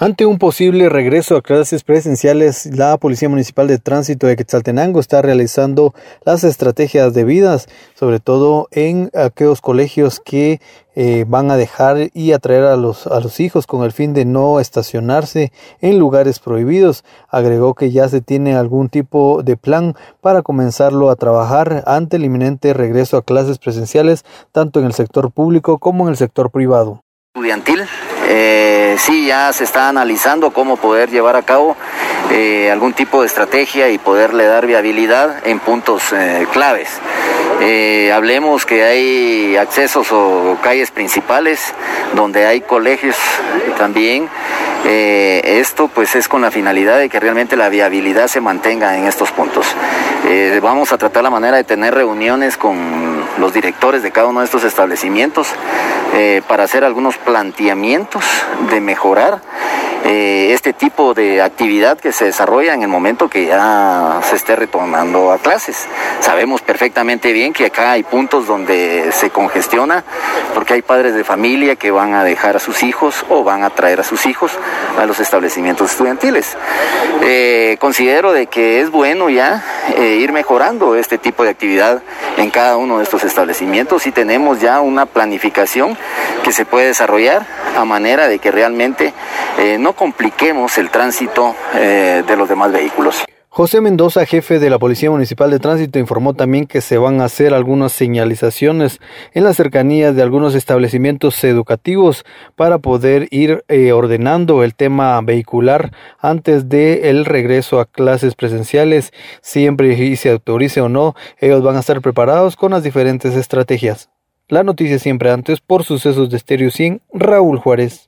Ante un posible regreso a clases presenciales, la Policía Municipal de Tránsito de Quetzaltenango está realizando las estrategias debidas, sobre todo en aquellos colegios que eh, van a dejar y atraer a los, a los hijos con el fin de no estacionarse en lugares prohibidos. Agregó que ya se tiene algún tipo de plan para comenzarlo a trabajar ante el inminente regreso a clases presenciales, tanto en el sector público como en el sector privado. Eh, sí, ya se está analizando cómo poder llevar a cabo eh, algún tipo de estrategia y poderle dar viabilidad en puntos eh, claves. Hablemos que hay accesos o calles principales donde hay colegios también. esto pues es con la finalidad de que realmente la viabilidad se mantenga en estos puntos. vamos a tratar la manera de tener reuniones con los directores de cada uno de estos establecimientos para hacer algunos planteamientos de mejorar eh, este tipo de actividad que se desarrolla en el momento que ya se esté retornando a clases. Sabemos perfectamente bien que acá hay puntos donde se congestiona porque hay padres de familia que van a dejar a sus hijos o van a traer a sus hijos a los establecimientos estudiantiles. Eh, considero de que es bueno ya eh, ir mejorando este tipo de actividad en cada uno de estos establecimientos y tenemos ya una planificación que se puede desarrollar a manera de que realmente eh, no compliquemos el tránsito eh, de los demás vehículos. José Mendoza, jefe de la Policía Municipal de Tránsito, informó también que se van a hacer algunas señalizaciones en las cercanías de algunos establecimientos educativos para poder ir eh, ordenando el tema vehicular antes de el regreso a clases presenciales. Siempre y se autorice o no, ellos van a estar preparados con las diferentes estrategias. La noticia siempre antes por sucesos de Stereo 100, Raúl Juárez.